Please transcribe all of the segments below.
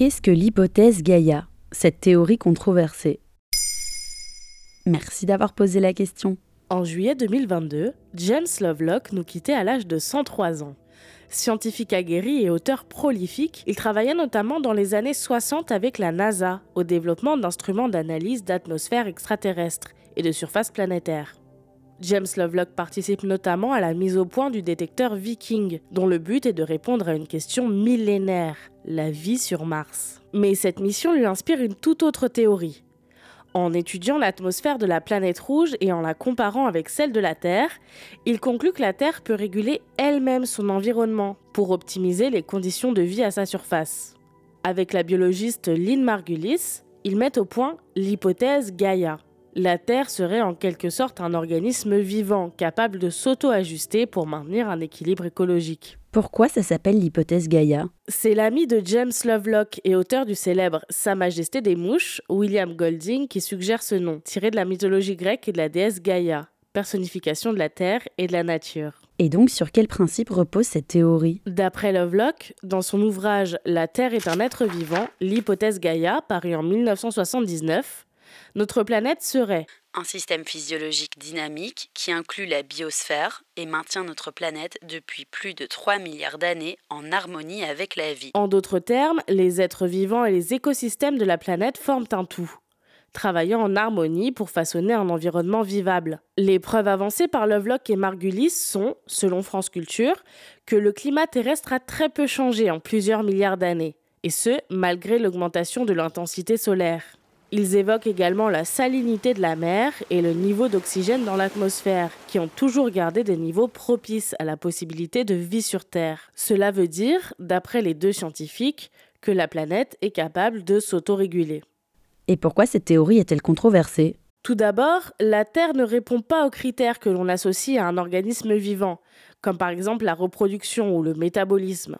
Qu'est-ce que l'hypothèse Gaïa, cette théorie controversée? Merci d'avoir posé la question. En juillet 2022, James Lovelock nous quittait à l'âge de 103 ans. Scientifique aguerri et auteur prolifique, il travaillait notamment dans les années 60 avec la NASA au développement d'instruments d'analyse d'atmosphère extraterrestre et de surface planétaire. James Lovelock participe notamment à la mise au point du détecteur Viking, dont le but est de répondre à une question millénaire, la vie sur Mars. Mais cette mission lui inspire une toute autre théorie, en étudiant l'atmosphère de la planète rouge et en la comparant avec celle de la Terre, il conclut que la Terre peut réguler elle-même son environnement pour optimiser les conditions de vie à sa surface. Avec la biologiste Lynn Margulis, ils mettent au point l'hypothèse Gaïa. La Terre serait en quelque sorte un organisme vivant capable de s'auto-ajuster pour maintenir un équilibre écologique. Pourquoi ça s'appelle l'hypothèse Gaïa? C'est l'ami de James Lovelock et auteur du célèbre Sa Majesté des Mouches, William Golding, qui suggère ce nom, tiré de la mythologie grecque et de la déesse Gaïa, personnification de la terre et de la nature. Et donc sur quel principe repose cette théorie? D'après Lovelock, dans son ouvrage La Terre est un être vivant, l'hypothèse Gaïa, paru en 1979, notre planète serait un système physiologique dynamique qui inclut la biosphère et maintient notre planète depuis plus de 3 milliards d'années en harmonie avec la vie. En d'autres termes, les êtres vivants et les écosystèmes de la planète forment un tout travaillant en harmonie pour façonner un environnement vivable. Les preuves avancées par Lovelock et Margulis sont, selon France Culture, que le climat terrestre a très peu changé en plusieurs milliards d'années, et ce, malgré l'augmentation de l'intensité solaire. Ils évoquent également la salinité de la mer et le niveau d'oxygène dans l'atmosphère, qui ont toujours gardé des niveaux propices à la possibilité de vie sur Terre. Cela veut dire, d'après les deux scientifiques, que la planète est capable de s'autoréguler. Et pourquoi cette théorie est-elle controversée? Tout d'abord, la Terre ne répond pas aux critères que l'on associe à un organisme vivant, comme par exemple la reproduction ou le métabolisme.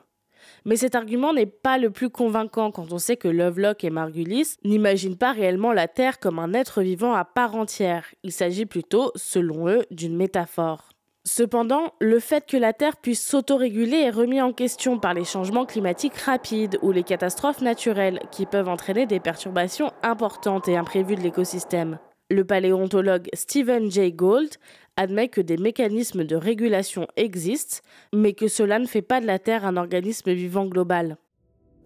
Mais cet argument n'est pas le plus convaincant quand on sait que Lovelock et Margulis n'imaginent pas réellement la Terre comme un être vivant à part entière. Il s'agit plutôt, selon eux, d'une métaphore. Cependant, le fait que la Terre puisse s'autoréguler est remis en question par les changements climatiques rapides ou les catastrophes naturelles qui peuvent entraîner des perturbations importantes et imprévues de l'écosystème. Le paléontologue Stephen Jay Gould admet que des mécanismes de régulation existent, mais que cela ne fait pas de la Terre un organisme vivant global.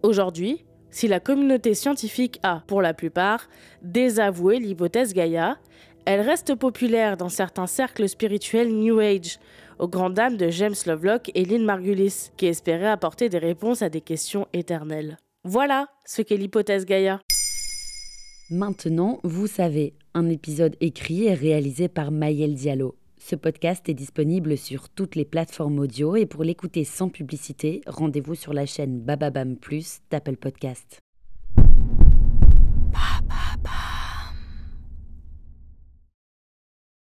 Aujourd'hui, si la communauté scientifique a, pour la plupart, désavoué l'hypothèse Gaïa, elle reste populaire dans certains cercles spirituels New Age, aux grandes dames de James Lovelock et Lynn Margulis, qui espéraient apporter des réponses à des questions éternelles. Voilà ce qu'est l'hypothèse Gaïa. Maintenant, vous savez, un épisode écrit et réalisé par Mayel Diallo. Ce podcast est disponible sur toutes les plateformes audio et pour l'écouter sans publicité, rendez-vous sur la chaîne Bababam Plus d'Apple Podcast.